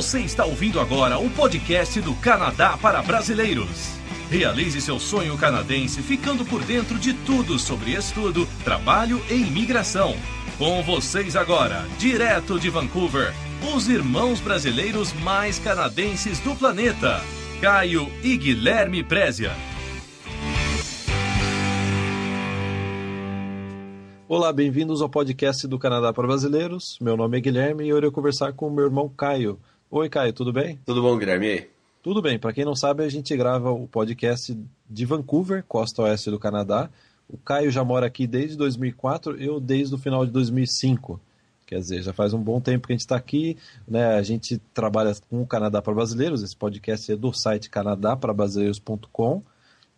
Você está ouvindo agora o podcast do Canadá para Brasileiros. Realize seu sonho canadense ficando por dentro de tudo sobre estudo, trabalho e imigração. Com vocês agora, direto de Vancouver, os irmãos brasileiros mais canadenses do planeta, Caio e Guilherme Prézia. Olá, bem-vindos ao podcast do Canadá para Brasileiros. Meu nome é Guilherme e eu irei conversar com o meu irmão Caio. Oi, Caio, tudo bem? Tudo bom, Guilherme? E aí? Tudo bem. Para quem não sabe, a gente grava o podcast de Vancouver, costa oeste do Canadá. O Caio já mora aqui desde 2004, eu desde o final de 2005. Quer dizer, já faz um bom tempo que a gente está aqui. Né? A gente trabalha com o Canadá para Brasileiros. Esse podcast é do site canadá-para-brasileiros.com.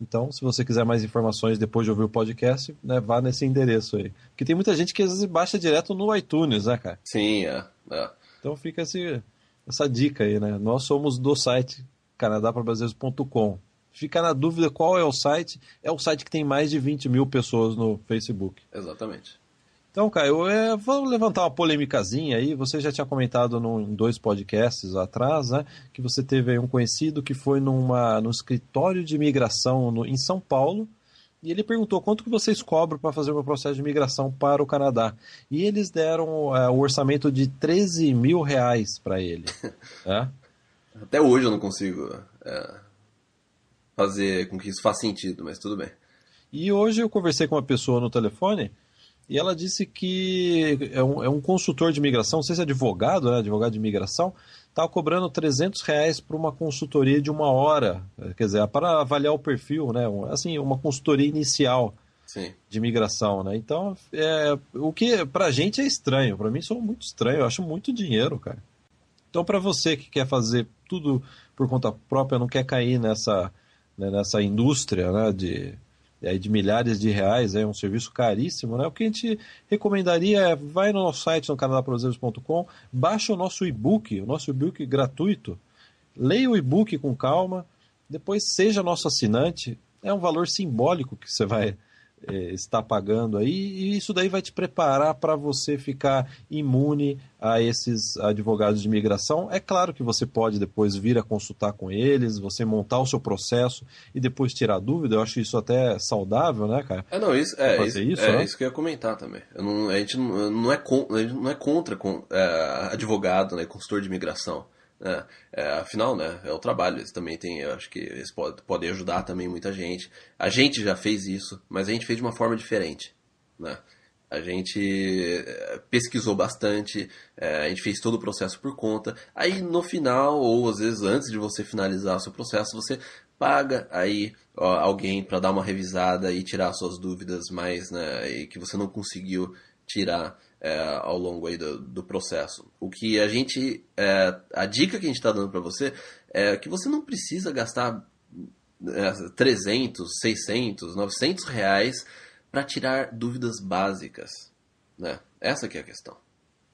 Então, se você quiser mais informações depois de ouvir o podcast, né, vá nesse endereço aí. Porque tem muita gente que às vezes baixa direto no iTunes, né, cara? Sim, é. é. Então fica esse, essa dica aí, né? Nós somos do site canadaprabrasileiros.com. Fica na dúvida qual é o site. É o site que tem mais de 20 mil pessoas no Facebook. Exatamente. Então, Caio, é, vamos levantar uma polêmicazinha aí. Você já tinha comentado num, em dois podcasts atrás, né, que você teve um conhecido que foi numa, no escritório de imigração no, em São Paulo e ele perguntou quanto que vocês cobram para fazer o meu processo de imigração para o Canadá. E eles deram é, o orçamento de 13 mil reais para ele. é? Até hoje eu não consigo é, fazer com que isso faça sentido, mas tudo bem. E hoje eu conversei com uma pessoa no telefone e ela disse que é um, é um consultor de imigração, não sei se é advogado, né, advogado de imigração, estava cobrando 300 reais por uma consultoria de uma hora, quer dizer, para avaliar o perfil, né, assim, uma consultoria inicial Sim. de imigração, né? Então, é, o que para a gente é estranho, para mim sou muito estranho, eu acho muito dinheiro, cara. Então, para você que quer fazer tudo por conta própria, não quer cair nessa, né, nessa indústria né, de, de milhares de reais, é um serviço caríssimo, né? O que a gente recomendaria é vai no nosso site, no canadaproseiros.com, baixa o nosso e-book, o nosso e-book gratuito, leia o e-book com calma, depois seja nosso assinante, é um valor simbólico que você vai é, está pagando aí, e isso daí vai te preparar para você ficar imune a esses advogados de imigração. É claro que você pode depois vir a consultar com eles, você montar o seu processo e depois tirar dúvida. Eu acho isso até saudável, né, cara? É, não, isso, é, isso, isso, é né? isso que eu ia comentar também. Não, a gente não, não, é, a gente não é contra com, é, advogado, né, consultor de imigração. É, é, afinal, né, é o trabalho, eles também têm, eu acho que eles podem, podem ajudar também muita gente. A gente já fez isso, mas a gente fez de uma forma diferente, né? A gente é, pesquisou bastante, é, a gente fez todo o processo por conta. Aí no final, ou às vezes antes de você finalizar o seu processo, você paga aí ó, alguém para dar uma revisada e tirar suas dúvidas mais, né, e que você não conseguiu tirar é, ao longo aí do, do, processo. O que a gente, é, a dica que a gente está dando para você é que você não precisa gastar é, 300, 600, 900 reais para tirar dúvidas básicas, né? Essa que é a questão.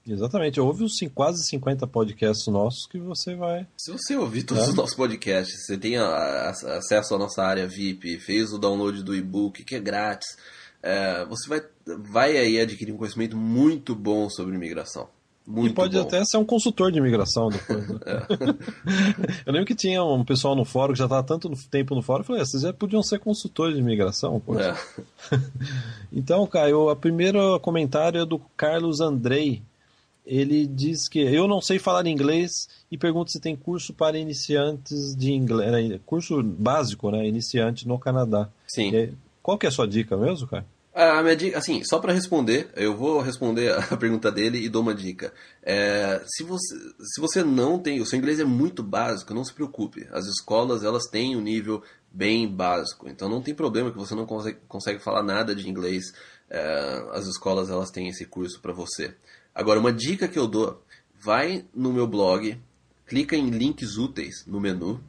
Exatamente, ouve os quase 50 podcasts nossos que você vai. Se você ouvir todos é. os nossos podcasts, você tem a, a, acesso à nossa área VIP, fez o download do e-book que é grátis, é, você vai, vai aí adquirir um conhecimento muito bom sobre imigração. Muito e pode bom. até ser um consultor de imigração depois. Né? É. eu lembro que tinha um pessoal no fórum que já estava tanto tempo no fórum, eu falei, ah, vocês já podiam ser consultores de imigração. É. então, Caio, o primeiro comentário é do Carlos Andrei. Ele diz que eu não sei falar inglês e pergunta se tem curso para iniciantes de inglês, né, curso básico, né, iniciante no Canadá. Sim. Qual que é a sua dica mesmo, cara? A minha dica, assim, só para responder, eu vou responder a pergunta dele e dou uma dica. É, se, você, se você não tem, o seu inglês é muito básico, não se preocupe. As escolas, elas têm um nível bem básico, então não tem problema que você não consegue, consegue falar nada de inglês. É, as escolas, elas têm esse curso para você. Agora, uma dica que eu dou, vai no meu blog, clica em links úteis no menu,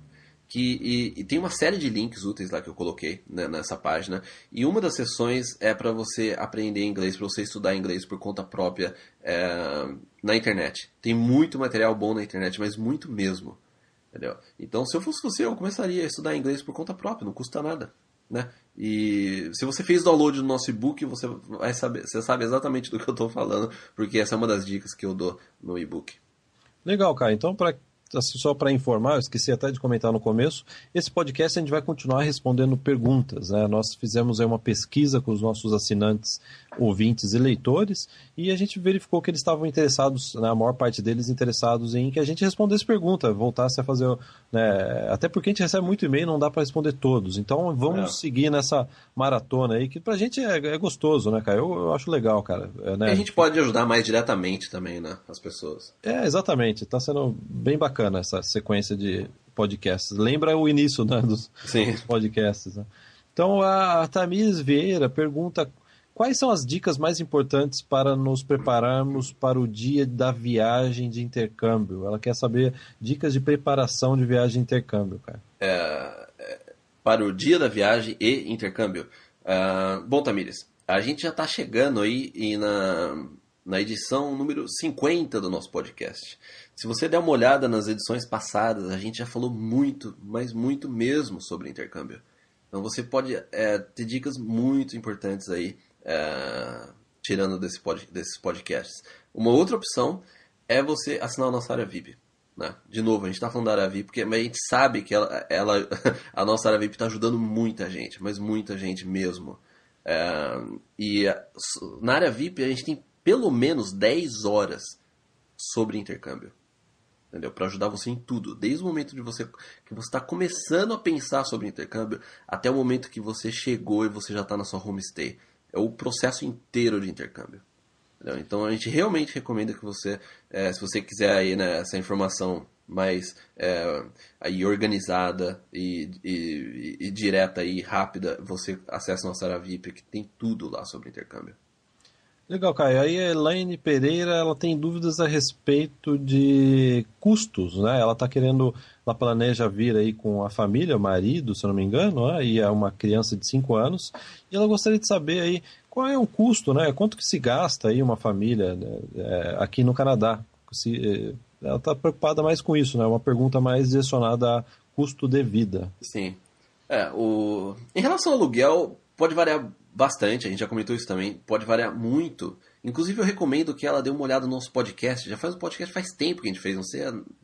que e, e, tem uma série de links úteis lá que eu coloquei né, nessa página e uma das sessões é para você aprender inglês, para você estudar inglês por conta própria é, na internet. Tem muito material bom na internet, mas muito mesmo. Entendeu? Então, se eu fosse você, eu começaria a estudar inglês por conta própria, não custa nada. Né? E se você fez download do nosso e-book, você vai saber, você sabe exatamente do que eu estou falando, porque essa é uma das dicas que eu dou no e-book. Legal, cara. Então, para só para informar, eu esqueci até de comentar no começo, esse podcast a gente vai continuar respondendo perguntas. Né? Nós fizemos uma pesquisa com os nossos assinantes, ouvintes e leitores, e a gente verificou que eles estavam interessados, né, a maior parte deles interessados em que a gente respondesse pergunta, voltasse a fazer. Né, até porque a gente recebe muito e-mail não dá para responder todos. Então vamos é. seguir nessa maratona aí, que pra gente é, é gostoso, né, cara? Eu, eu acho legal, cara. É, né? E a gente pode ajudar mais diretamente também, né? As pessoas. É, exatamente. Tá sendo bem bacana essa sequência de podcasts. Lembra o início né, dos, dos podcasts. Né? Então a Tamires Vieira pergunta quais são as dicas mais importantes para nos prepararmos para o dia da viagem de intercâmbio. Ela quer saber dicas de preparação de viagem de intercâmbio, cara. É, é para o dia da viagem e intercâmbio. Uh, bom, Tamires, a gente já está chegando aí e na, na edição número 50 do nosso podcast. Se você der uma olhada nas edições passadas, a gente já falou muito, mas muito mesmo sobre intercâmbio. Então você pode é, ter dicas muito importantes aí, é, tirando desse pod, desses podcasts. Uma outra opção é você assinar a nossa área VIP. Né? De novo, a gente está falando da área VIP, porque a gente sabe que ela, ela a nossa área VIP está ajudando muita gente, mas muita gente mesmo. É, e na área VIP a gente tem pelo menos 10 horas sobre intercâmbio entendeu? Para ajudar você em tudo, desde o momento de você que você está começando a pensar sobre intercâmbio até o momento que você chegou e você já está na sua homestay. É o processo inteiro de intercâmbio. Entendeu? Então a gente realmente recomenda que você, é, se você quiser aí né, essa informação mais é, aí organizada e, e, e, direta e rápida, você acessa nossa área VIP que tem tudo lá sobre intercâmbio. Legal, Caio. Aí a Elaine Pereira ela tem dúvidas a respeito de custos, né? Ela está querendo, ela planeja vir aí com a família, o marido, se não me engano, né? e é uma criança de 5 anos, e ela gostaria de saber aí qual é o custo, né? Quanto que se gasta aí uma família né? é, aqui no Canadá? Se, é, ela está preocupada mais com isso, né? Uma pergunta mais direcionada a custo de vida. Sim. É, o... Em relação ao aluguel, pode variar bastante, a gente já comentou isso também, pode variar muito. Inclusive eu recomendo que ela dê uma olhada no nosso podcast. Já faz um podcast faz tempo que a gente fez, não sei,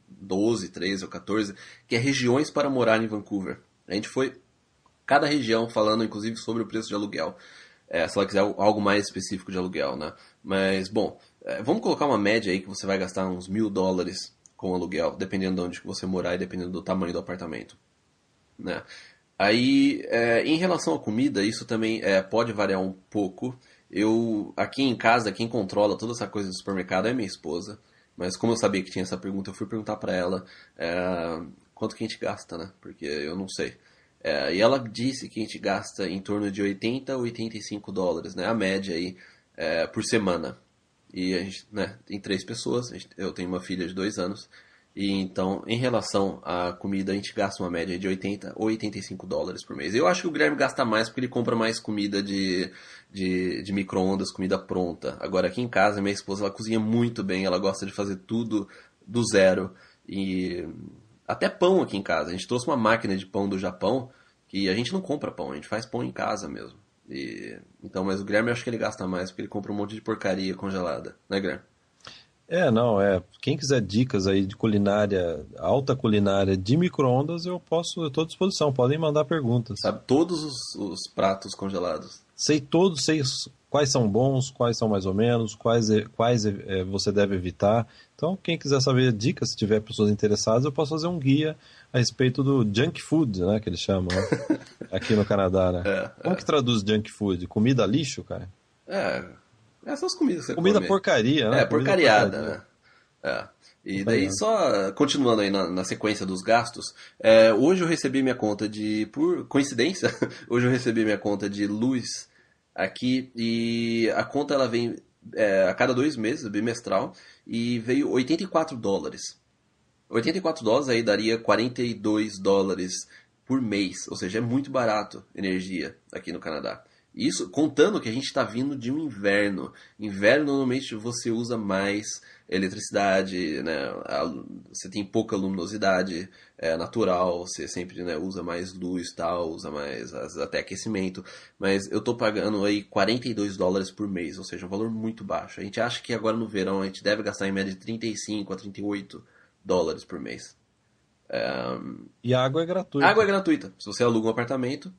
12, 13 ou 14, que é regiões para morar em Vancouver. A gente foi cada região falando inclusive sobre o preço de aluguel. É, se ela quiser algo mais específico de aluguel, né? Mas, bom, é, vamos colocar uma média aí que você vai gastar uns mil dólares com aluguel, dependendo de onde você morar e dependendo do tamanho do apartamento. Né? Aí, é, em relação à comida, isso também é, pode variar um pouco. Eu, aqui em casa, quem controla toda essa coisa do supermercado é minha esposa. Mas como eu sabia que tinha essa pergunta, eu fui perguntar para ela é, quanto que a gente gasta, né? Porque eu não sei. É, e ela disse que a gente gasta em torno de 80 a 85 dólares, né? A média aí é, por semana. E a gente, né, tem três pessoas, eu tenho uma filha de dois anos, e então, em relação à comida, a gente gasta uma média de 80 ou 85 dólares por mês. Eu acho que o Guilherme gasta mais porque ele compra mais comida de, de, de micro-ondas, comida pronta. Agora, aqui em casa, minha esposa ela cozinha muito bem, ela gosta de fazer tudo do zero. E até pão aqui em casa. A gente trouxe uma máquina de pão do Japão que a gente não compra pão, a gente faz pão em casa mesmo. E, então, mas o Guilherme eu acho que ele gasta mais porque ele compra um monte de porcaria congelada, né, Guilherme? É, não, é. Quem quiser dicas aí de culinária, alta culinária de micro-ondas, eu posso, eu estou à disposição, podem mandar perguntas. Sabe todos os, os, pratos congelados? Sei todos, sei quais são bons, quais são mais ou menos, quais, quais é, você deve evitar. Então, quem quiser saber dicas, se tiver pessoas interessadas, eu posso fazer um guia a respeito do junk food, né, que eles chamam, né? aqui no Canadá, né? É, Como é. que traduz junk food? Comida lixo, cara? É, essas comidas que você Comida come. porcaria, né? É, porcariada, porcaria. né? É. E daí, só continuando aí na, na sequência dos gastos, é, hoje eu recebi minha conta de, por coincidência, hoje eu recebi minha conta de luz aqui e a conta ela vem é, a cada dois meses, bimestral, e veio 84 dólares. 84 dólares aí daria 42 dólares por mês, ou seja, é muito barato energia aqui no Canadá. Isso contando que a gente está vindo de um inverno. Inverno normalmente você usa mais eletricidade, né? Você tem pouca luminosidade é, natural, você sempre né, usa mais luz tal, usa mais até aquecimento. Mas eu estou pagando aí 42 dólares por mês, ou seja, um valor muito baixo. A gente acha que agora no verão a gente deve gastar em média de 35 a 38 dólares por mês. É... E a água é gratuita. A água é gratuita. Se você aluga um apartamento,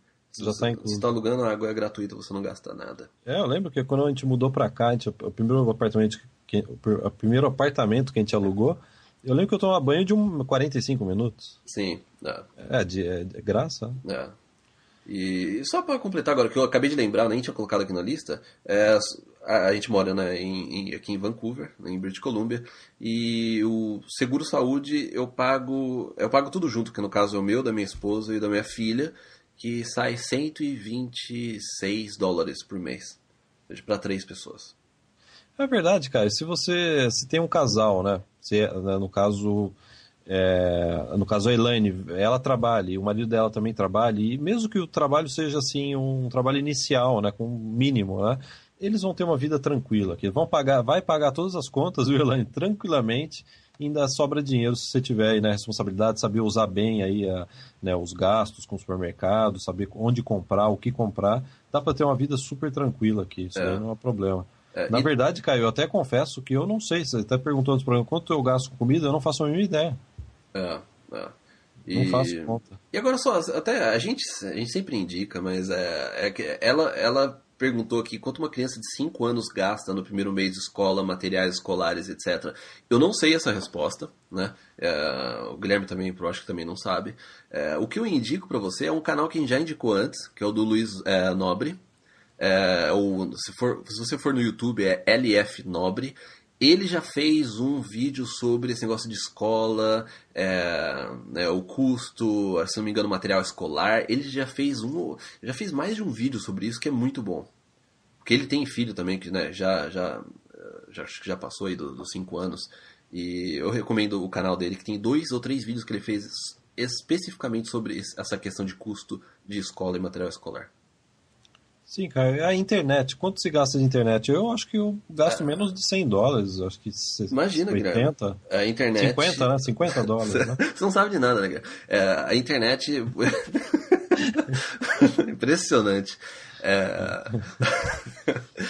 Já você está alugando, a água é gratuita, você não gasta nada. É, eu lembro que quando a gente mudou para cá, gente, o, primeiro apartamento que, o primeiro apartamento que a gente alugou, eu lembro que eu tomava banho de um 45 minutos. Sim. É, é de, é de graça. É. E só para completar agora, que eu acabei de lembrar, nem tinha colocado aqui na lista, é, a, a, gente mora né, em, em, aqui em Vancouver, em British Columbia, e o seguro saúde eu pago, eu pago tudo junto, que no caso é o meu, da minha esposa e da minha filha, que sai 126 dólares por mês, para três pessoas. É verdade, cara. Se você se tem um casal, né? Se, né, no caso é, no caso a Elaine, ela trabalha e o marido dela também trabalha e mesmo que o trabalho seja assim um trabalho inicial, né, com mínimo, né, eles vão ter uma vida tranquila, que vão pagar, vai pagar todas as contas, Elaine, tranquilamente, ainda sobra dinheiro se você tiver aí na né, responsabilidade, saber usar bem aí a, né, os gastos com o supermercado, saber onde comprar, o que comprar, dá para ter uma vida super tranquila aqui, isso é. não é problema. É, Na e... verdade, Caio, eu até confesso que eu não sei, você até perguntou antes programa quanto eu gasto com comida, eu não faço a mínima ideia. É, é. E... Não faço conta. E agora só, até a gente, a gente sempre indica, mas é, é que ela, ela perguntou aqui quanto uma criança de 5 anos gasta no primeiro mês de escola, materiais escolares, etc. Eu não sei essa resposta, né? É, o Guilherme também, eu acho que também não sabe. É, o que eu indico para você é um canal que já indicou antes, que é o do Luiz é, Nobre. É, ou se, for, se você for no YouTube é LF Nobre. Ele já fez um vídeo sobre esse negócio de escola, é, né, o custo, se não me engano, material escolar. Ele já fez um, já fez mais de um vídeo sobre isso que é muito bom. Porque ele tem filho também que né, já já já já passou aí dos 5 anos e eu recomendo o canal dele que tem dois ou três vídeos que ele fez especificamente sobre essa questão de custo de escola e material escolar. Sim, cara. A internet, quanto se gasta de internet? Eu acho que eu gasto é. menos de 100 dólares. Acho que Imagina, 80. A internet. 50, né? 50 dólares. Né? Você não sabe de nada, né, cara? É, a internet. Impressionante. É...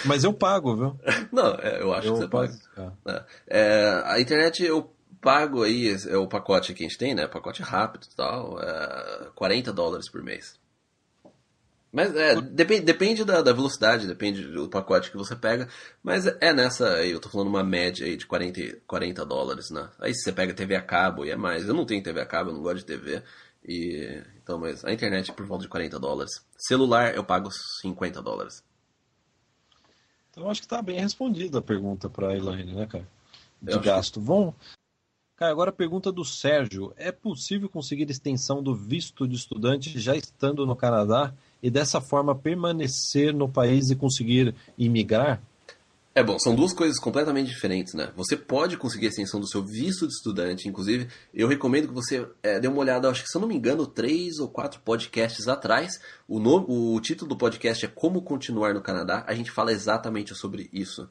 Mas eu pago, viu? Não, é, eu acho eu que você pago. paga. É. é. a internet eu pago aí, é o pacote que a gente tem, né? Pacote rápido e tal, é 40 dólares por mês. Mas é, depende, depende da, da, velocidade, depende do pacote que você pega. Mas é nessa aí, eu tô falando uma média aí de 40, 40 dólares, né? Aí se você pega TV a cabo e é mais. Eu não tenho TV a cabo, eu não gosto de TV. E, então, mas a internet é por volta de 40 dólares. Celular eu pago 50 dólares. Então acho que tá bem respondida a pergunta pra Elaine, né, cara? De gasto. Que... Vão. Cara, agora a pergunta do Sérgio. É possível conseguir extensão do visto de estudante já estando no Canadá? E dessa forma permanecer no país e conseguir imigrar? É bom, são duas coisas completamente diferentes, né? Você pode conseguir a extensão do seu visto de estudante, inclusive, eu recomendo que você é, dê uma olhada, acho que se eu não me engano, três ou quatro podcasts atrás. O, nome, o título do podcast é Como Continuar no Canadá. A gente fala exatamente sobre isso.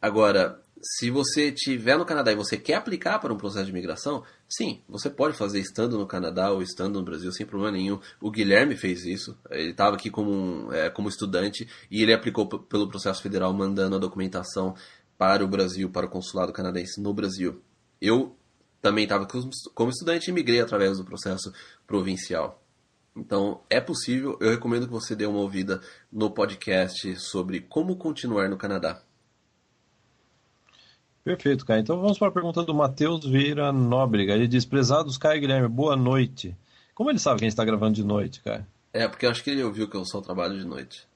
Agora, se você estiver no Canadá e você quer aplicar para um processo de imigração, sim, você pode fazer estando no Canadá ou estando no Brasil sem problema nenhum. O Guilherme fez isso. Ele estava aqui como, é, como estudante e ele aplicou pelo processo federal mandando a documentação para o Brasil, para o consulado canadense no Brasil. Eu também estava como estudante e migrei através do processo provincial. Então, é possível. Eu recomendo que você dê uma ouvida no podcast sobre como continuar no Canadá. Perfeito, cara. Então vamos para a pergunta do Matheus Vieira Nóbrega. Ele diz: Prezados Caio Guilherme, boa noite. Como ele sabe que a gente está gravando de noite, cara? É, porque eu acho que ele ouviu que eu só trabalho de noite.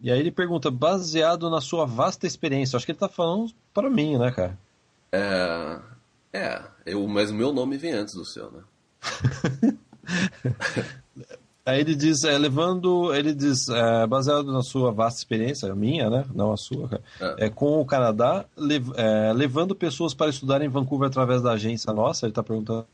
E aí ele pergunta, baseado na sua vasta experiência, acho que ele está falando para mim, né, cara? É. É, eu, mas o meu nome vem antes do seu, né? Aí ele diz, é, levando, ele diz, é, baseado na sua vasta experiência, minha, né, não a sua, é. é com o Canadá, lev, é, levando pessoas para estudar em Vancouver através da agência nossa, ele está perguntando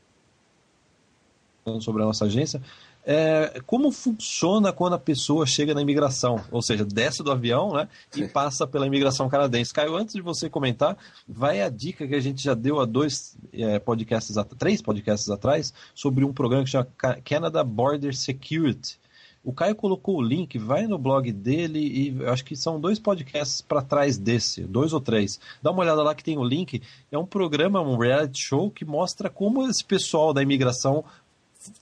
sobre a nossa agência, é, como funciona quando a pessoa chega na imigração, ou seja, desce do avião né, e passa pela imigração canadense. Caio, antes de você comentar, vai a dica que a gente já deu há dois é, podcasts, três podcasts atrás, sobre um programa que chama Canada Border Security. O Caio colocou o link, vai no blog dele e acho que são dois podcasts para trás desse, dois ou três. Dá uma olhada lá que tem o link. É um programa, um reality show que mostra como esse pessoal da imigração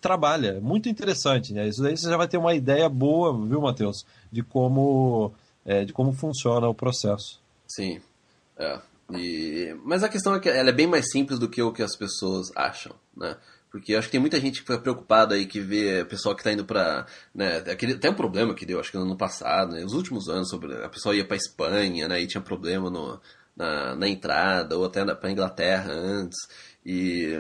trabalha. Muito interessante, né? Isso daí você já vai ter uma ideia boa, viu, Matheus, de como é, de como funciona o processo. Sim. É. E... Mas a questão é que ela é bem mais simples do que o que as pessoas acham, né? Porque eu acho que tem muita gente que fica preocupada aí que vê pessoal que está indo para, né, aquele, até um problema que deu, acho que no ano passado, né, nos últimos anos, sobre a pessoa ia para Espanha, né, e tinha problema no, na, na entrada ou até para Inglaterra antes. E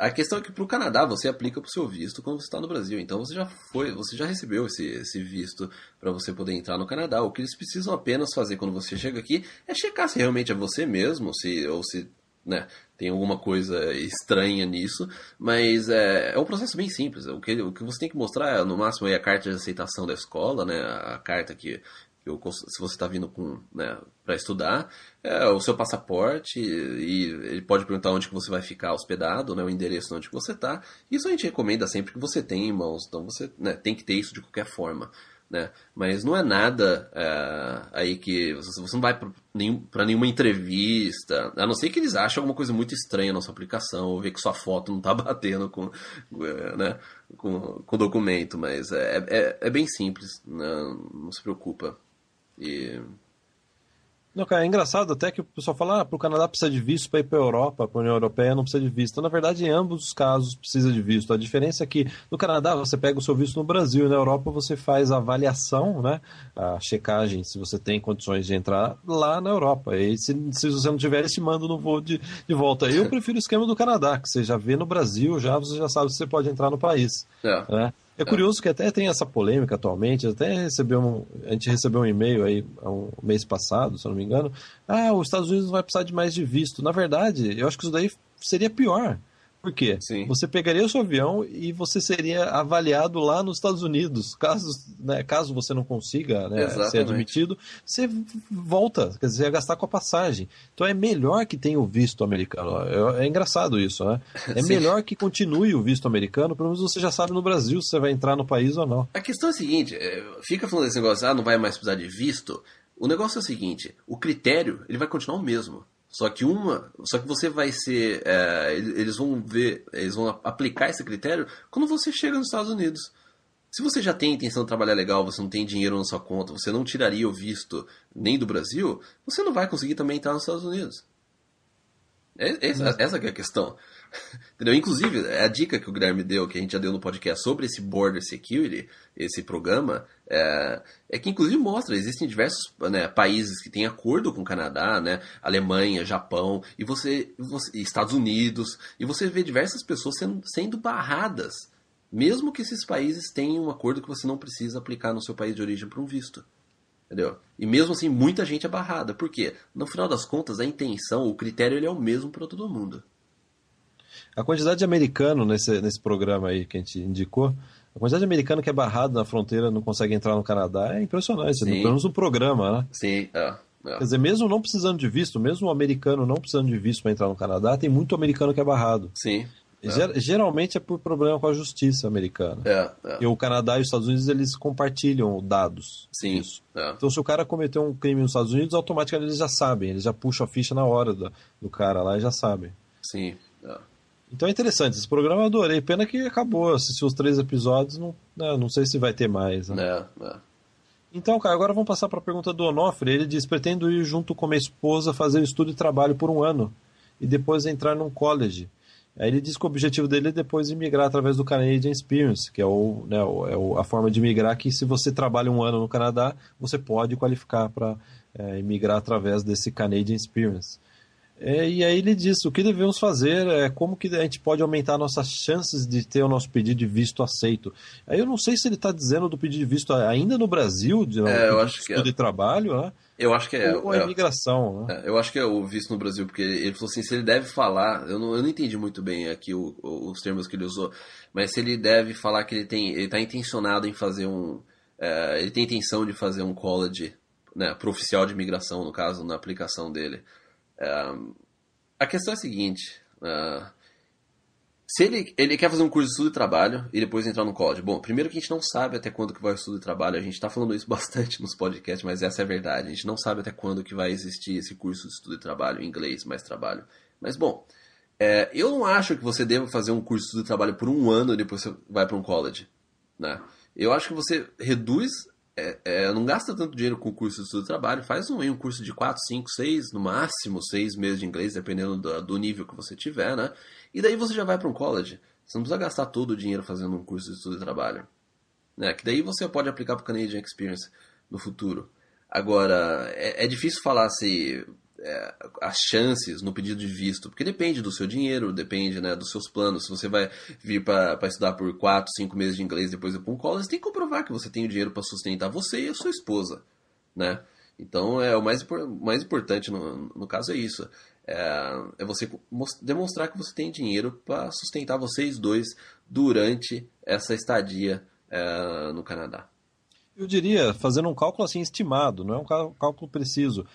a questão é que para o Canadá você aplica para o seu visto quando você está no Brasil. Então você já foi, você já recebeu esse, esse visto para você poder entrar no Canadá. O que eles precisam apenas fazer quando você chega aqui é checar se realmente é você mesmo, se ou se né, tem alguma coisa estranha nisso, mas é, é um processo bem simples. O que, o que você tem que mostrar é, no máximo é a carta de aceitação da escola, né, a carta que eu, se você está vindo com né, para estudar, é o seu passaporte e ele pode perguntar onde que você vai ficar hospedado, né, o endereço onde que você está. Isso a gente recomenda sempre que você tem em mãos, então você né, tem que ter isso de qualquer forma. Né? Mas não é nada é, aí que você, você não vai para nenhum, nenhuma entrevista, a não ser que eles achem alguma coisa muito estranha na sua aplicação, ou ver que sua foto não está batendo com, né, com, com o documento, mas é, é, é bem simples, né? não se preocupa. E não, cara, é engraçado até que o pessoal fala, ah, para o Canadá precisa de visto para ir para a Europa, para a União Europeia não precisa de visto. Então, na verdade, em ambos os casos precisa de visto. A diferença é que no Canadá você pega o seu visto no Brasil e na Europa você faz a avaliação, né, a checagem se você tem condições de entrar lá na Europa. E se, se você não tiver, eles te mandam no voo de, de volta. Eu prefiro o esquema do Canadá, que você já vê no Brasil, já você já sabe se você pode entrar no país. É. Né? É curioso que até tem essa polêmica atualmente, até recebeu um, a gente recebeu um e-mail aí um mês passado, se eu não me engano, ah, os Estados Unidos não vai precisar de mais de visto. Na verdade, eu acho que isso daí seria pior, por quê? Sim. Você pegaria o seu avião e você seria avaliado lá nos Estados Unidos. Caso, né, caso você não consiga né, ser admitido, você volta, quer dizer, ia gastar com a passagem. Então é melhor que tenha o visto americano. É, é engraçado isso, né? É Sim. melhor que continue o visto americano, pelo menos você já sabe no Brasil se você vai entrar no país ou não. A questão é a seguinte, é, fica falando desse negócio, ah, não vai mais precisar de visto. O negócio é o seguinte, o critério ele vai continuar o mesmo. Só que uma, só que você vai ser, é, eles vão ver, eles vão aplicar esse critério quando você chega nos Estados Unidos. Se você já tem intenção de trabalhar legal, você não tem dinheiro na sua conta, você não tiraria o visto nem do Brasil, você não vai conseguir também entrar nos Estados Unidos. É, essa, essa é a questão. Entendeu? Inclusive, a dica que o Guilherme deu, que a gente já deu no podcast sobre esse Border Security, esse programa, é, é que inclusive mostra, existem diversos né, países que têm acordo com o Canadá, né, Alemanha, Japão, e você, você Estados Unidos, e você vê diversas pessoas sendo, sendo barradas, mesmo que esses países tenham um acordo que você não precisa aplicar no seu país de origem para um visto. Entendeu? E mesmo assim, muita gente é barrada. Por quê? No final das contas, a intenção, o critério ele é o mesmo para todo mundo. A quantidade de americano nesse, nesse programa aí que a gente indicou, a quantidade de americano que é barrado na fronteira não consegue entrar no Canadá é impressionante. Sim. Pelo menos no programa, né? Sim, é. É. Quer dizer, mesmo não precisando de visto, mesmo o americano não precisando de visto para entrar no Canadá, tem muito americano que é barrado. Sim. É. Geralmente é por problema com a justiça americana. É, é. E o Canadá e os Estados Unidos eles compartilham dados. Sim. Isso. É. Então, se o cara cometeu um crime nos Estados Unidos, automaticamente eles já sabem, eles já puxam a ficha na hora do, do cara lá e já sabem. Sim. Então é interessante, esse programa eu adorei. Pena que acabou, assisti os três episódios, não, né, não sei se vai ter mais. Né? É, é. Então, cara, agora vamos passar para a pergunta do Onofre. Ele diz: pretendo ir junto com minha esposa fazer estudo e trabalho por um ano e depois entrar num college. Aí ele diz que o objetivo dele é depois imigrar através do Canadian Experience, que é, o, né, é a forma de imigrar que se você trabalha um ano no Canadá, você pode qualificar para é, imigrar através desse Canadian Experience. É, e aí ele diz, o que devemos fazer, é como que a gente pode aumentar nossas chances de ter o nosso pedido de visto aceito. Aí eu não sei se ele está dizendo do pedido de visto ainda no Brasil, de, é, eu acho que é. de trabalho, né? Eu acho que é. Ou a é, imigração, né? É, eu acho que é o visto no Brasil, porque ele falou assim, se ele deve falar, eu não, eu não entendi muito bem aqui o, o, os termos que ele usou, mas se ele deve falar que ele tem, ele está intencionado em fazer um, é, ele tem intenção de fazer um college, né, para oficial de imigração, no caso, na aplicação dele. A questão é a seguinte: uh, Se ele, ele quer fazer um curso de estudo e trabalho e depois entrar no college. Bom, primeiro que a gente não sabe até quando que vai o estudo e trabalho. A gente está falando isso bastante nos podcasts, mas essa é a verdade. A gente não sabe até quando que vai existir esse curso de estudo e trabalho, inglês mais trabalho. Mas bom, é, eu não acho que você deva fazer um curso de trabalho por um ano e depois você vai para um college. Né? Eu acho que você reduz é, é, não gasta tanto dinheiro com curso de estudo de trabalho, faz um, um curso de 4, 5, 6, no máximo 6 meses de inglês, dependendo do, do, nível que você tiver, né? E daí você já vai para um college. Você não precisa gastar todo o dinheiro fazendo um curso de estudo de trabalho. Né? Que daí você pode aplicar para o Canadian Experience no futuro. Agora, é, é difícil falar se é, as chances no pedido de visto, porque depende do seu dinheiro, depende né, dos seus planos. Se você vai vir para estudar por 4, 5 meses de inglês depois ir para um college, você tem que comprovar que você tem o dinheiro para sustentar você e a sua esposa. Né? Então, é o mais, mais importante no, no caso é isso. É, é você demonstrar que você tem dinheiro para sustentar vocês dois durante essa estadia é, no Canadá. Eu diria, fazendo um cálculo assim estimado, não é um cálculo preciso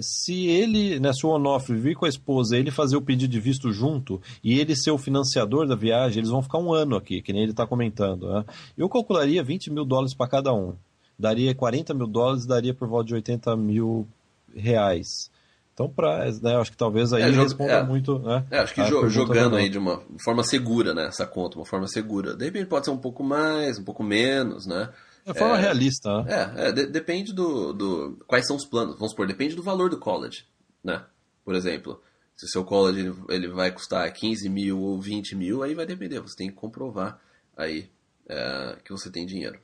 se ele, né, se o Onofre vir com a esposa, ele fazer o pedido de visto junto e ele ser o financiador da viagem, eles vão ficar um ano aqui, que nem ele está comentando. Né? Eu calcularia 20 mil dólares para cada um. Daria 40 mil dólares, daria por volta de 80 mil reais. Então, pra, né, acho que talvez aí é, responda é, muito. Né, é, acho que jo jogando aí de uma forma segura, né? Essa conta, uma forma segura. De repente pode ser um pouco mais, um pouco menos, né? De forma é, realista, né? É, é de, depende do, do. Quais são os planos? Vamos supor, depende do valor do college, né? Por exemplo, se o seu college ele, ele vai custar 15 mil ou 20 mil, aí vai depender. Você tem que comprovar aí é, que você tem dinheiro.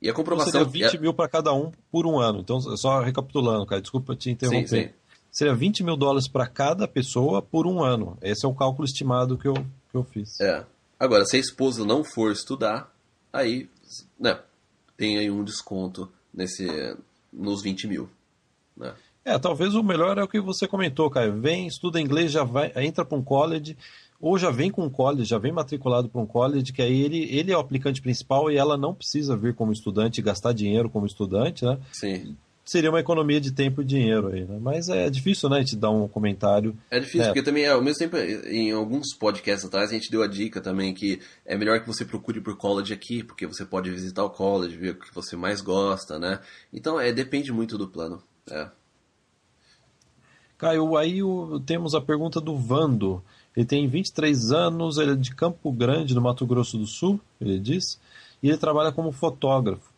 E a comprovação. Então seria 20 mil para cada um por um ano. Então, só recapitulando, cara, desculpa te interromper. Sim, sim. Seria 20 mil dólares para cada pessoa por um ano. Esse é o cálculo estimado que eu, que eu fiz. É. Agora, se a esposa não for estudar, aí, né, tem aí um desconto nesse, nos 20 mil. Né? É, talvez o melhor é o que você comentou, Caio. Vem, estuda inglês, já vai, entra para um college, ou já vem com um college, já vem matriculado para um college, que aí ele, ele é o aplicante principal e ela não precisa vir como estudante gastar dinheiro como estudante, né? Sim seria uma economia de tempo e dinheiro aí, né? Mas é difícil, né, te dar um comentário. É difícil, porque também, ao mesmo tempo, em alguns podcasts atrás, a gente deu a dica também que é melhor que você procure por college aqui, porque você pode visitar o college, ver o que você mais gosta, né? Então, é, depende muito do plano. É. Caio, aí o, temos a pergunta do Vando. Ele tem 23 anos, ele é de Campo Grande, no Mato Grosso do Sul, ele diz, e ele trabalha como fotógrafo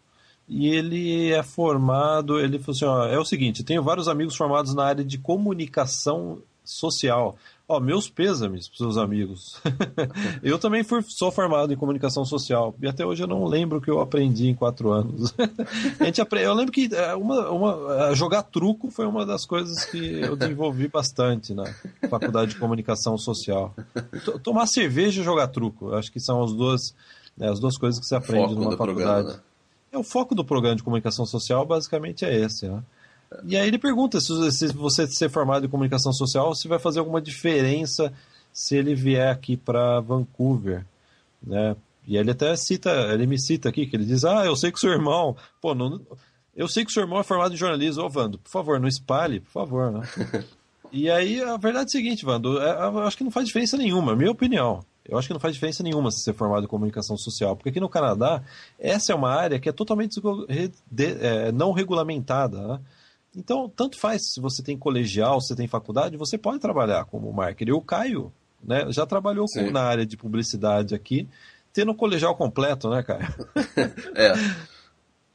e ele é formado, ele falou assim, ó, é o seguinte, tenho vários amigos formados na área de comunicação social. Ó, meus pêsames para seus amigos. eu também fui, sou formado em comunicação social e até hoje eu não lembro o que eu aprendi em quatro anos. a gente aprende, eu lembro que é, uma, uma, jogar truco foi uma das coisas que eu desenvolvi bastante na faculdade de comunicação social. T tomar cerveja e jogar truco, acho que são as duas, né, as duas coisas que você aprende Foco numa faculdade. Programa, né? É o foco do programa de comunicação social, basicamente é esse. Né? E aí ele pergunta se, se você ser formado em comunicação social, se vai fazer alguma diferença se ele vier aqui para Vancouver, né? E ele até cita, ele me cita aqui, que ele diz, ah, eu sei que seu irmão, pô, não, eu sei que seu irmão é formado em jornalismo, ô Vando, por favor, não espalhe, por favor, né? e aí a verdade é a seguinte, Vando, é, eu acho que não faz diferença nenhuma, minha opinião. Eu acho que não faz diferença nenhuma se ser formado em comunicação social, porque aqui no Canadá, essa é uma área que é totalmente é, não regulamentada. Né? Então, tanto faz se você tem colegial, se você tem faculdade, você pode trabalhar como marketer. O Caio né, já trabalhou com, na área de publicidade aqui, tendo colegial completo, né, Caio? é.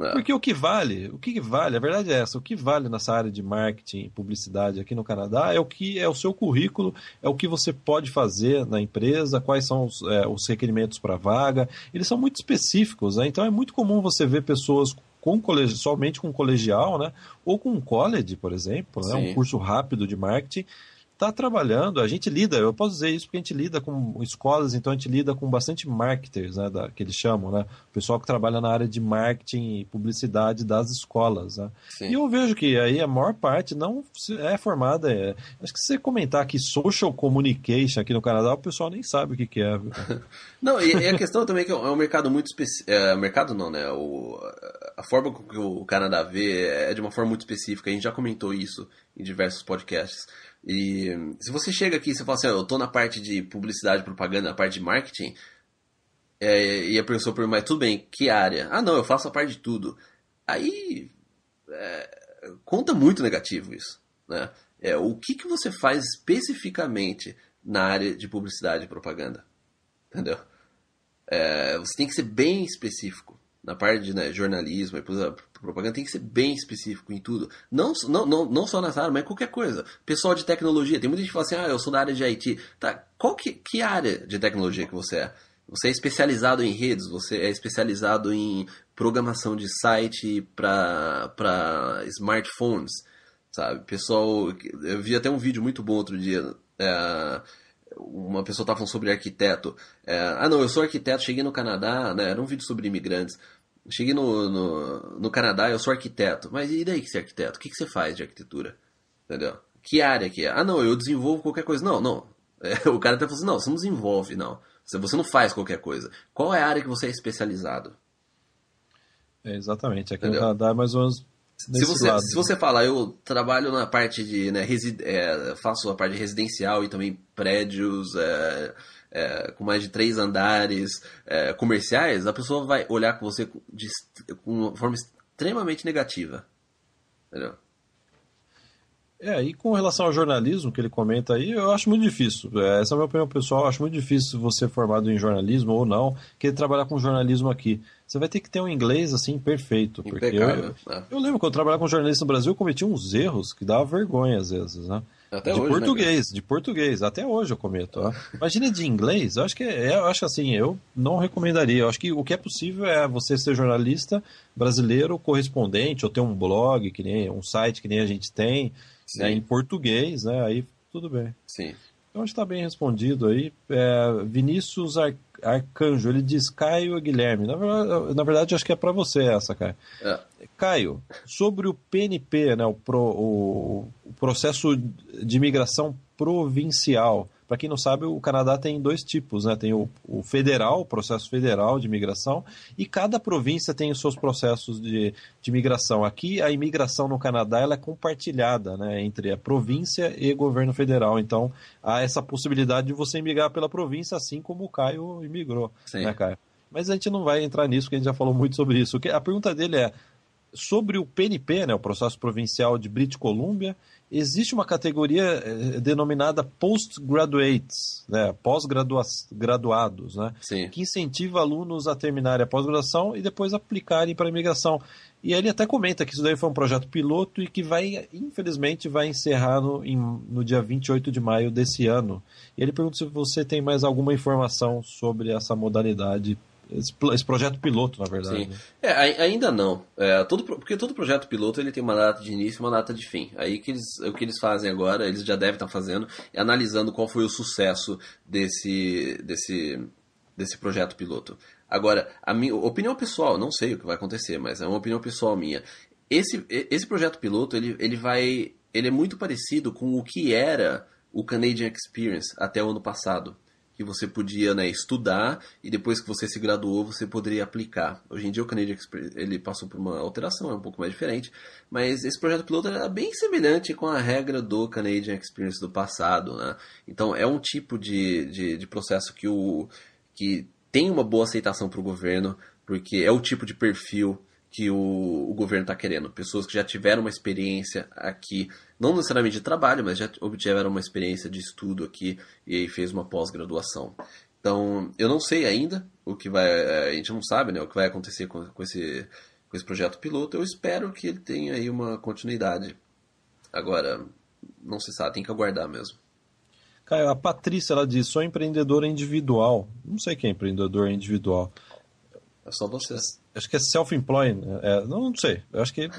É. Porque o que vale, o que vale, a verdade é essa, o que vale nessa área de marketing e publicidade aqui no Canadá é o que é o seu currículo, é o que você pode fazer na empresa, quais são os, é, os requerimentos para vaga. Eles são muito específicos, né? então é muito comum você ver pessoas com colegi somente com colegial, né? Ou com college, por exemplo, né? um curso rápido de marketing está trabalhando, a gente lida, eu posso dizer isso porque a gente lida com escolas, então a gente lida com bastante marketers, né, da, que eles chamam, né, o pessoal que trabalha na área de marketing e publicidade das escolas, né. E eu vejo que aí a maior parte não é formada, é, acho que se você comentar aqui social communication aqui no Canadá, o pessoal nem sabe o que, que é. não, e, e, a questão também é que é um mercado muito específico, é, mercado não, né, o, a forma que o Canadá vê é de uma forma muito específica, a gente já comentou isso em diversos podcasts, E se você chega aqui e você fala assim, eu tô na parte de publicidade, propaganda, na parte de marketing, é, e a pessoa pergunta, mas tudo bem, que área? Ah, não, eu faço a parte de tudo. Aí é, conta muito negativo isso, né? É, o que, que você faz especificamente na área de publicidade e propaganda? Entendeu? É, você tem que ser bem específico. Na parte de né, jornalismo e propaganda tem que ser bem específico em tudo. Não, não, não, não só nessa área, mas qualquer coisa. Pessoal de tecnologia, tem muita gente que fala assim, ah, eu sou da área de IT. Tá, qual que, que área de tecnologia que você é? Você é especializado em redes, você é especializado em programação de site para smartphones, sabe? Pessoal, eu vi até um vídeo muito bom outro dia. É, uma pessoa estava falando sobre arquiteto. É, ah, não, eu sou arquiteto, cheguei no Canadá, né? Era um vídeo sobre imigrantes. Cheguei no, no, no Canadá, eu sou arquiteto. Mas e daí que você é arquiteto? O que, que você faz de arquitetura? Entendeu? Que área que é? Ah, não, eu desenvolvo qualquer coisa. Não, não. É, o cara até falou assim, não, você não desenvolve, não. Você não faz qualquer coisa. Qual é a área que você é especializado? É, exatamente. Aqui Entendeu? no Canadá é mais ou menos se você, lado. se você falar, eu trabalho na parte de. Né, resi é, faço a parte residencial e também prédios é, é, com mais de três andares é, comerciais, a pessoa vai olhar com você de, com uma forma extremamente negativa. Entendeu? É, e com relação ao jornalismo que ele comenta aí, eu acho muito difícil. É, essa é a minha opinião pessoal. Eu acho muito difícil você formado em jornalismo ou não, querer trabalhar com jornalismo aqui. Você vai ter que ter um inglês assim perfeito. Porque eu, é. eu lembro que eu trabalhava com jornalista no Brasil, eu cometi uns erros que dava vergonha às vezes, né? Até de hoje, né, português, né, de português, até hoje eu cometo. Ó. Imagina de inglês, eu acho que é, eu acho assim, eu não recomendaria. Eu acho que o que é possível é você ser jornalista brasileiro, correspondente, ou ter um blog, que nem um site que nem a gente tem, né, em português, né? Aí tudo bem. Sim. Então está bem respondido aí. É, Vinícius Ar Arcanjo, ele diz Caio e Guilherme. Na verdade, na verdade acho que é para você essa, Caio. É. Caio, sobre o PNP, né, o, pro, o, o processo de imigração provincial. Para quem não sabe, o Canadá tem dois tipos, né? Tem o, o, federal, o processo federal de imigração, e cada província tem os seus processos de, de imigração. Aqui, a imigração no Canadá ela é compartilhada, né? Entre a província e governo federal. Então, há essa possibilidade de você imigrar pela província, assim como o Caio imigrou, Sim. né, Caio? Mas a gente não vai entrar nisso, porque a gente já falou muito sobre isso. A pergunta dele é sobre o PNP, né, o processo provincial de British Columbia, existe uma categoria eh, denominada postgraduates, né, pós-graduados, né, que incentiva alunos a terminarem a pós-graduação e depois aplicarem para a imigração. E ele até comenta que isso daí foi um projeto piloto e que vai, infelizmente, vai encerrar no, em, no dia 28 de maio desse ano. E ele pergunta se você tem mais alguma informação sobre essa modalidade esse, esse, projeto piloto, na verdade. Sim. Né? É, ainda não. É, todo, porque todo projeto piloto ele tem uma data de início e uma data de fim. Aí que eles, o que eles fazem agora, eles já devem estar fazendo, é analisando qual foi o sucesso desse, desse, desse projeto piloto. Agora, a minha opinião pessoal, não sei o que vai acontecer, mas é uma opinião pessoal minha. Esse, esse projeto piloto, ele, ele vai. Ele é muito parecido com o que era o Canadian Experience até o ano passado que você podia né, estudar e depois que você se graduou você poderia aplicar. Hoje em dia o Canadian Express ele passou por uma alteração, é um pouco mais diferente, mas esse projeto piloto era bem semelhante com a regra do Canadian Experience do passado. Né? Então é um tipo de, de, de processo que, o, que tem uma boa aceitação para o governo, porque é o tipo de perfil que o, o governo está querendo. Pessoas que já tiveram uma experiência aqui, não necessariamente de trabalho, mas já obtiveram uma experiência de estudo aqui e aí fez uma pós-graduação. Então, eu não sei ainda o que vai. A gente não sabe né, o que vai acontecer com, com, esse, com esse projeto piloto. Eu espero que ele tenha aí uma continuidade. Agora, não se sabe, tem que aguardar mesmo. Caio, a Patrícia ela diz: sou empreendedora individual. Não sei quem é empreendedor individual. É só você. Acho que é self-employed. Né? É, não, não sei. Acho que.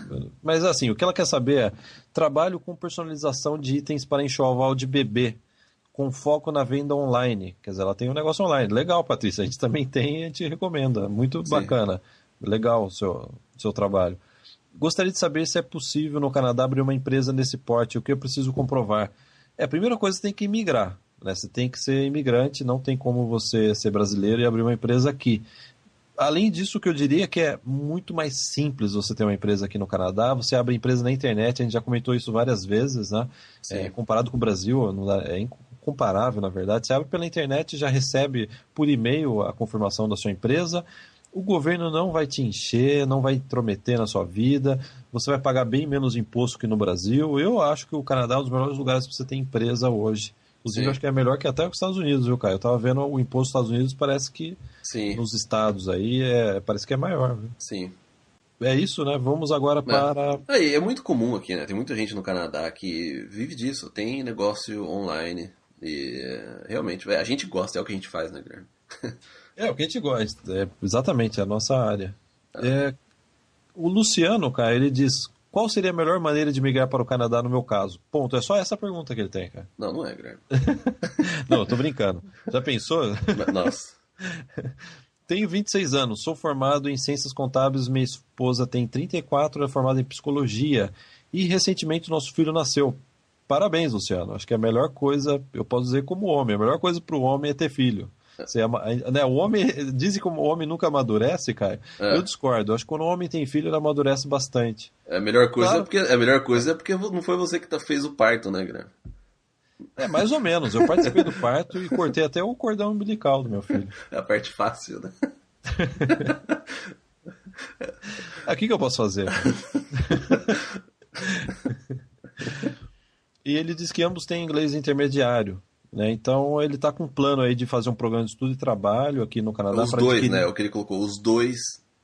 Mas assim, o que ela quer saber é: trabalho com personalização de itens para enxoval de bebê, com foco na venda online. Quer dizer, ela tem um negócio online. Legal, Patrícia. A gente também tem e a gente recomenda. Muito Sim. bacana. Legal o seu, seu trabalho. Gostaria de saber se é possível no Canadá abrir uma empresa nesse porte. O que eu preciso comprovar? É, a primeira coisa, você tem que imigrar. Né? Você tem que ser imigrante, não tem como você ser brasileiro e abrir uma empresa aqui além disso, o que eu diria é que é muito mais simples você ter uma empresa aqui no Canadá. Você abre empresa na internet, a gente já comentou isso várias vezes, né? É, comparado com o Brasil, é incomparável, na verdade. Você abre pela internet já recebe por e-mail a confirmação da sua empresa. O governo não vai te encher, não vai intrometer na sua vida, você vai pagar bem menos imposto que no Brasil. Eu acho que o Canadá é um dos melhores lugares para você ter empresa hoje. Inclusive, Sim. acho que é melhor que até os Estados Unidos, viu, Caio? Eu tava vendo o imposto dos Estados Unidos, parece que Sim. nos estados aí, é, parece que é maior. Viu? Sim. É isso, né? Vamos agora para. É, é muito comum aqui, né? Tem muita gente no Canadá que vive disso. Tem negócio online. E realmente, a gente gosta, é o que a gente faz, né, Guilherme? é o que a gente gosta, é exatamente é a nossa área. É. é o Luciano, cara, ele diz: qual seria a melhor maneira de migrar para o Canadá no meu caso? Ponto. É só essa pergunta que ele tem, cara. Não, não é, Greg. não, eu tô brincando. Já pensou? Nossa. Tenho 26 anos, sou formado em Ciências Contábeis, minha esposa tem 34, é formada em Psicologia e recentemente nosso filho nasceu. Parabéns, Luciano. Acho que a melhor coisa, eu posso dizer como homem, a melhor coisa para o homem é ter filho. Você ama, né, o homem, dizem que o homem nunca amadurece, cara. É. Eu discordo. Acho que quando o homem tem filho, ele amadurece bastante. É a melhor coisa, claro. é, porque, a melhor coisa é porque não foi você que tá, fez o parto, né, Guilherme? É, mais ou menos. Eu participei do parto e cortei até o cordão umbilical do meu filho. É a parte fácil, né? O que, que eu posso fazer? e ele diz que ambos têm inglês intermediário. Né? Então ele está com um plano aí de fazer um programa de estudo e trabalho aqui no Canadá. Os dois, adquirir... né? O que ele colocou, os dois,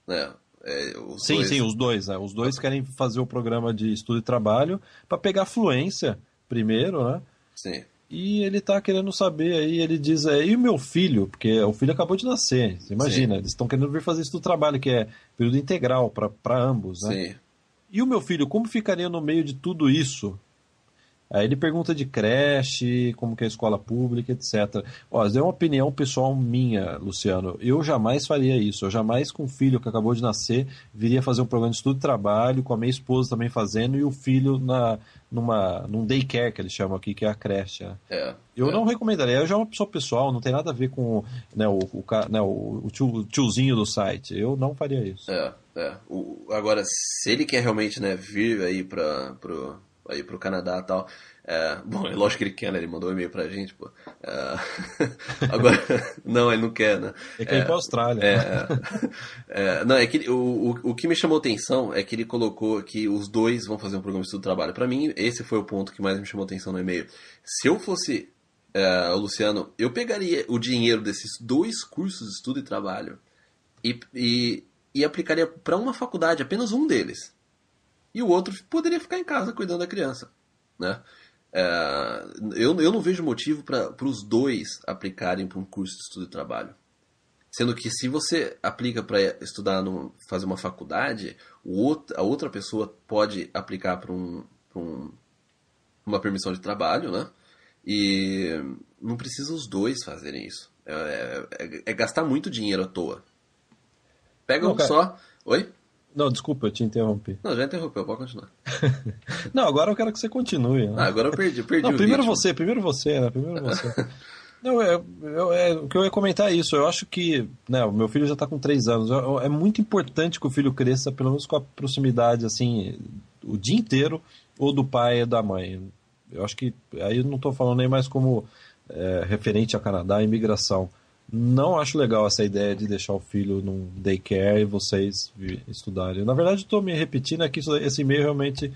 né? É, os sim, dois... sim, os dois. Né? Os dois querem fazer o programa de estudo e trabalho para pegar fluência primeiro, né? Sim. E ele está querendo saber aí, ele diz, é, e o meu filho? Porque o filho acabou de nascer, imagina, sim. eles estão querendo vir fazer estudo trabalho, que é período integral para ambos, né? Sim. E o meu filho, como ficaria no meio de tudo isso? Aí ele pergunta de creche, como que é a escola pública, etc. Ó, é uma opinião pessoal minha, Luciano. Eu jamais faria isso. Eu jamais, com o filho que acabou de nascer, viria fazer um programa de estudo e trabalho, com a minha esposa também fazendo, e o filho na, numa, num daycare, que eles chamam aqui, que é a creche. Né? É, eu é. não recomendaria. Eu já é uma pessoa pessoal, não tem nada a ver com né, o, o, né, o, tio, o tiozinho do site. Eu não faria isso. É, é. O, agora, se ele quer realmente né, vir aí para pro aí pro Canadá e tal. É, bom, é lógico que ele quer, né? Ele mandou um e-mail pra gente, pô. É, agora, não, ele não quer, né? Ele quer ir pra Austrália. É, é, é, não, é que o, o, o que me chamou atenção é que ele colocou que os dois vão fazer um programa de estudo trabalho. Para mim, esse foi o ponto que mais me chamou atenção no e-mail. Se eu fosse é, o Luciano, eu pegaria o dinheiro desses dois cursos de estudo e trabalho e, e, e aplicaria para uma faculdade, apenas um deles e o outro poderia ficar em casa cuidando da criança. Né? É, eu, eu não vejo motivo para os dois aplicarem para um curso de estudo e trabalho. Sendo que se você aplica para estudar, no, fazer uma faculdade, o outro, a outra pessoa pode aplicar para um, um, uma permissão de trabalho, né? E não precisa os dois fazerem isso. É, é, é gastar muito dinheiro à toa. Pega um só. Oi? Não, desculpa, eu te interrompi. Não, já interrompeu, pode continuar. não, agora eu quero que você continue. Né? Ah, agora eu perdi, perdi não, primeiro ritmo. você, primeiro você, né? Primeiro você. não, é, é, o que eu ia comentar é isso. Eu acho que né, o meu filho já está com três anos. É muito importante que o filho cresça, pelo menos com a proximidade, assim, o dia inteiro, ou do pai ou da mãe. Eu acho que aí eu não estou falando nem mais como é, referente a Canadá, a imigração não acho legal essa ideia de deixar o filho num daycare e vocês estudarem. Na verdade, estou me repetindo aqui, esse e-mail realmente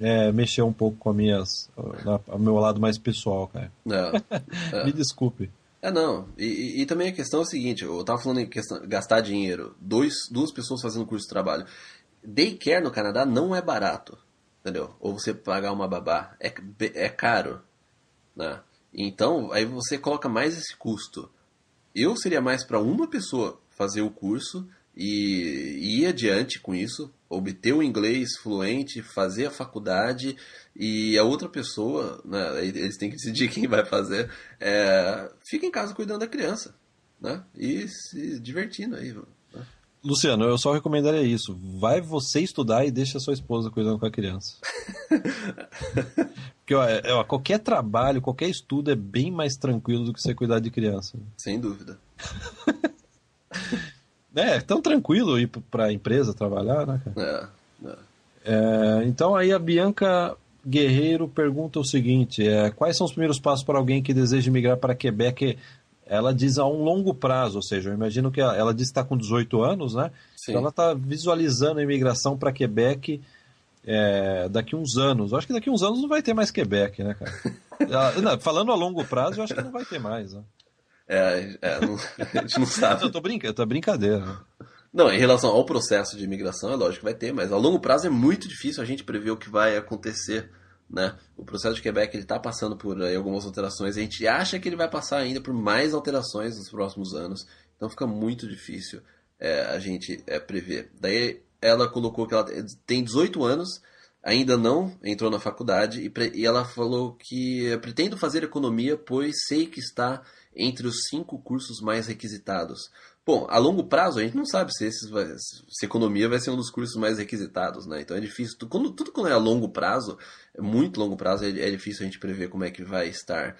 é, mexeu um pouco com a minhas, o meu lado mais pessoal, cara. É, é. me desculpe. É, não. E, e, também a questão é a seguinte, eu estava falando em questão, gastar dinheiro. Dois, duas pessoas fazendo curso de trabalho. Daycare no Canadá não é barato, entendeu? Ou você pagar uma babá. É, é caro, né? Então, aí você coloca mais esse custo eu seria mais para uma pessoa fazer o curso e ir adiante com isso, obter o inglês fluente, fazer a faculdade e a outra pessoa, né, eles têm que decidir quem vai fazer, é, fica em casa cuidando da criança, né, e se divertindo aí. Né? Luciano, eu só recomendaria isso. Vai você estudar e deixa sua esposa cuidando com a criança. Porque ó, é, ó, qualquer trabalho, qualquer estudo é bem mais tranquilo do que você cuidar de criança. Sem dúvida. É, tão tranquilo ir para a empresa trabalhar, né, cara? É, é. É, então aí a Bianca Guerreiro pergunta o seguinte: é, quais são os primeiros passos para alguém que deseja migrar para Quebec? Ela diz a um longo prazo, ou seja, eu imagino que ela, ela diz que está com 18 anos, né? Sim. Então ela está visualizando a imigração para Quebec é, daqui uns anos. Eu acho que daqui uns anos não vai ter mais Quebec, né, cara? não, falando a longo prazo, eu acho que não vai ter mais. Né? É, é não, a gente não sabe. eu tô brincando, tô brincadeira. Não, em relação ao processo de imigração, é lógico que vai ter, mas a longo prazo é muito difícil a gente prever o que vai acontecer. Né? O processo de Quebec está passando por aí, algumas alterações. A gente acha que ele vai passar ainda por mais alterações nos próximos anos. Então fica muito difícil é, a gente é, prever. Daí ela colocou que ela tem 18 anos, ainda não entrou na faculdade e, e ela falou que pretendo fazer economia, pois sei que está entre os cinco cursos mais requisitados. Bom, a longo prazo a gente não sabe se, esses vai, se economia vai ser um dos cursos mais requisitados, né? Então é difícil. Quando, tudo quando é a longo prazo, é muito longo prazo, é, é difícil a gente prever como é que vai estar.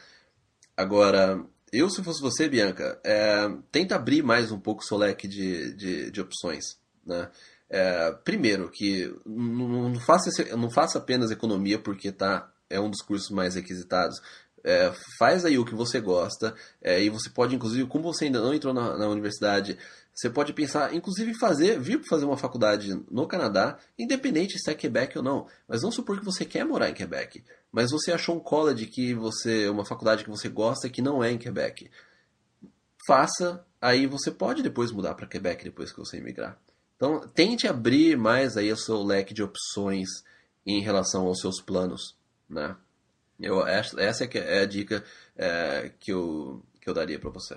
Agora, eu se fosse você, Bianca, é, tenta abrir mais um pouco o seu leque de, de, de opções, né? É, primeiro, que não, não, faça, não faça apenas economia porque tá, é um dos cursos mais requisitados. É, faz aí o que você gosta é, e você pode, inclusive, como você ainda não entrou na, na universidade, você pode pensar, inclusive, fazer, vir fazer uma faculdade no Canadá, independente se é Quebec ou não. Mas vamos supor que você quer morar em Quebec, mas você achou um college que você, uma faculdade que você gosta que não é em Quebec. Faça, aí você pode depois mudar para Quebec depois que você emigrar. Então, tente abrir mais aí o seu leque de opções em relação aos seus planos, né? Eu, essa é, é a dica é, que, eu, que eu daria para você.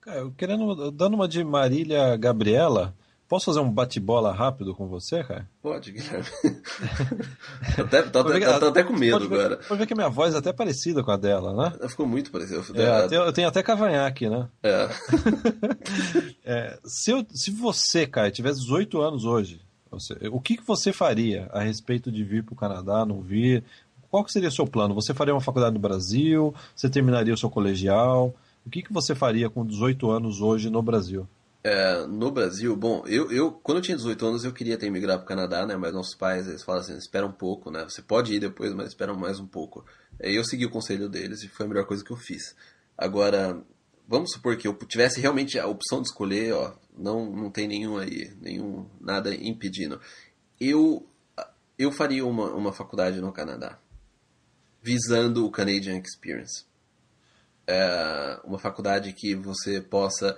Cara, eu querendo, dando uma de Marília Gabriela, posso fazer um bate-bola rápido com você, cara? Pode, Guilherme. até, tô, até, ver, tô, até com medo pode agora. Pode ver que a minha voz é até parecida com a dela, né? Ficou muito parecida. É, eu tenho até cavanhaque, né? É. é se, eu, se você, cara, tivesse 18 anos hoje, o que, que você faria a respeito de vir para o Canadá, não vir? Qual seria o seu plano? Você faria uma faculdade no Brasil? Você terminaria o seu colegial? O que, que você faria com 18 anos hoje no Brasil? É, no Brasil, bom, eu, eu quando eu tinha 18 anos eu queria ter migrado para o Canadá, né? Mas nossos pais eles falam assim, espera um pouco, né? Você pode ir depois, mas espera mais um pouco. Eu segui o conselho deles e foi a melhor coisa que eu fiz. Agora, vamos supor que eu tivesse realmente a opção de escolher, ó, não, não tem nenhum aí, nenhum nada impedindo. Eu eu faria uma, uma faculdade no Canadá visando o Canadian Experience. É uma faculdade que você possa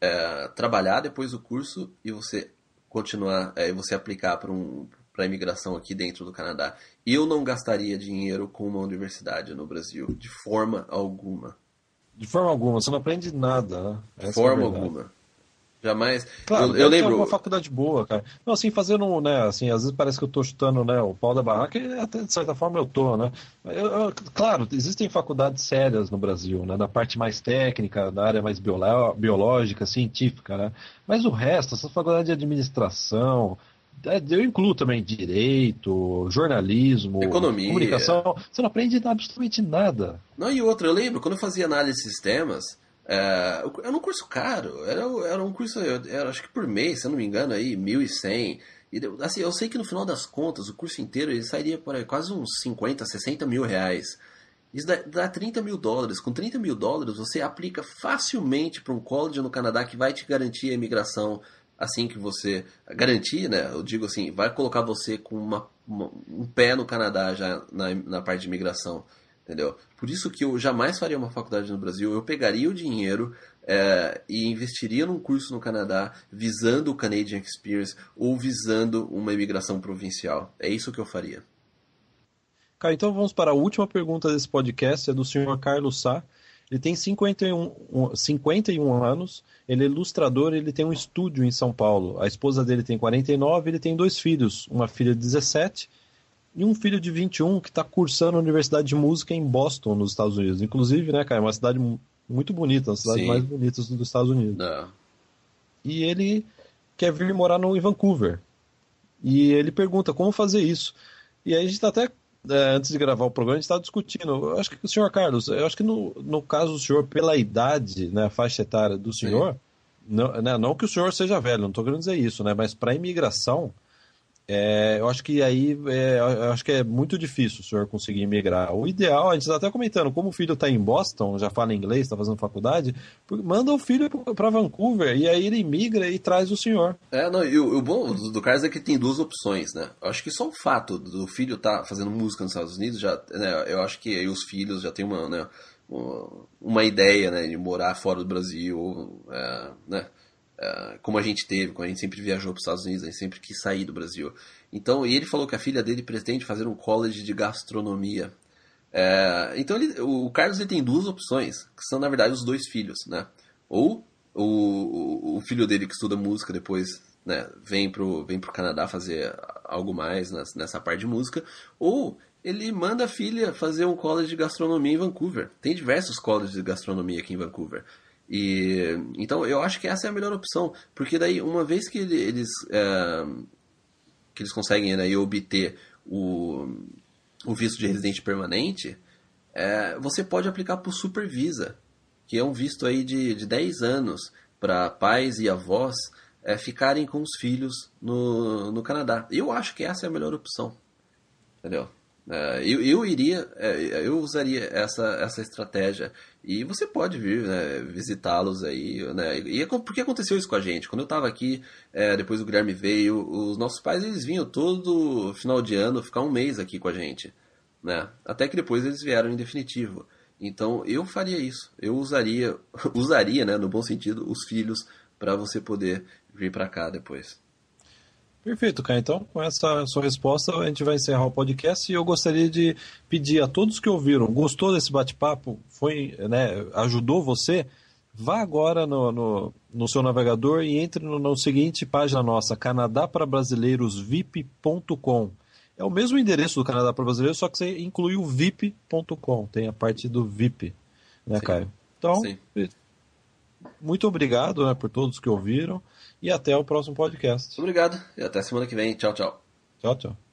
é, trabalhar depois do curso e você continuar, é, você aplicar para um, a imigração aqui dentro do Canadá. Eu não gastaria dinheiro com uma universidade no Brasil, de forma alguma. De forma alguma, você não aprende nada. Né? De é forma é alguma. Jamais. Claro, eu, eu lembro. uma faculdade boa, cara. Não, assim, fazendo, né, assim, às vezes parece que eu tô chutando, né, o pau da barraca e até de certa forma eu tô, né. Eu, eu, claro, existem faculdades sérias no Brasil, né, na parte mais técnica, na área mais biológica, científica, né. Mas o resto, essa faculdade de administração, é, eu incluo também direito, jornalismo, economia, comunicação. Você não aprende absolutamente nada. Não, e outra, eu lembro, quando eu fazia análise de sistemas, é, era um curso caro, era, era um curso, era, acho que por mês, se eu não me engano, aí, 1.100. E, assim, eu sei que no final das contas, o curso inteiro ele sairia por aí, quase uns 50, 60 mil reais. Isso dá, dá 30 mil dólares. Com 30 mil dólares, você aplica facilmente para um college no Canadá que vai te garantir a imigração assim que você. Garantir, né? Eu digo assim, vai colocar você com uma, uma, um pé no Canadá já na, na parte de imigração entendeu? Por isso que eu jamais faria uma faculdade no Brasil. Eu pegaria o dinheiro é, e investiria num curso no Canadá visando o Canadian Experience ou visando uma imigração provincial. É isso que eu faria. Cara, então vamos para a última pergunta desse podcast, é do senhor Carlos Sá. Ele tem 51, 51 anos, ele é ilustrador, ele tem um estúdio em São Paulo. A esposa dele tem 49, ele tem dois filhos, uma filha de 17 e um filho de 21 que está cursando a Universidade de Música em Boston, nos Estados Unidos. Inclusive, né, cara, é uma cidade muito bonita, uma das cidades mais bonitas dos Estados Unidos. Não. É. E ele quer vir morar no, em Vancouver. E ele pergunta como fazer isso. E aí a gente está até, é, antes de gravar o programa, a gente está discutindo. Eu acho que o senhor Carlos, eu acho que no, no caso do senhor, pela idade, né, a faixa etária do senhor, Sim não, né, não que o senhor seja velho, não estou querendo dizer isso, né? Mas para imigração, é, eu acho que aí é, eu acho que é muito difícil o senhor conseguir imigrar. O ideal, a gente está até comentando, como o filho está em Boston, já fala inglês, está fazendo faculdade, manda o filho para Vancouver e aí ele imigra e traz o senhor. É, não, e o, o bom do caso é que tem duas opções, né? Eu acho que só o fato do filho estar tá fazendo música nos Estados Unidos, já, né, eu acho que aí os filhos já têm uma, né, uma ideia né, de morar fora do Brasil, é, né? Uh, como a gente teve, como a gente sempre viajou para os Estados Unidos, a gente sempre quis sair do Brasil. Então, e ele falou que a filha dele pretende fazer um college de gastronomia. Uh, então, ele, o Carlos ele tem duas opções, que são na verdade os dois filhos, né? Ou o, o filho dele que estuda música depois né, vem pro, vem pro Canadá fazer algo mais nessa parte de música, ou ele manda a filha fazer um college de gastronomia em Vancouver. Tem diversos colleges de gastronomia aqui em Vancouver. E, então eu acho que essa é a melhor opção, porque daí uma vez que eles, é, que eles conseguem né, obter o, o visto de residente permanente, é, você pode aplicar o Supervisa, que é um visto aí de, de 10 anos para pais e avós é, ficarem com os filhos no, no Canadá. Eu acho que essa é a melhor opção. Entendeu? É, eu, eu iria, é, eu usaria essa, essa estratégia. E você pode vir né, visitá-los aí. Né? E é porque aconteceu isso com a gente. Quando eu estava aqui, é, depois o Guilherme veio, os nossos pais eles vinham todo final de ano ficar um mês aqui com a gente. Né? Até que depois eles vieram em definitivo. Então eu faria isso. Eu usaria, usaria né, no bom sentido, os filhos para você poder vir para cá depois. Perfeito, Caio. Então, com essa sua resposta, a gente vai encerrar o podcast e eu gostaria de pedir a todos que ouviram, gostou desse bate-papo, foi, né, ajudou você? Vá agora no, no, no seu navegador e entre no, no seguinte página nossa, canadaparabrasileirosvip.com. É o mesmo endereço do Canadá para Brasileiros, só que você inclui o vip.com, tem a parte do VIP, né, Sim. Caio? Então, Sim. muito obrigado né, por todos que ouviram e até o próximo podcast. Obrigado e até semana que vem. Tchau, tchau. Tchau, tchau.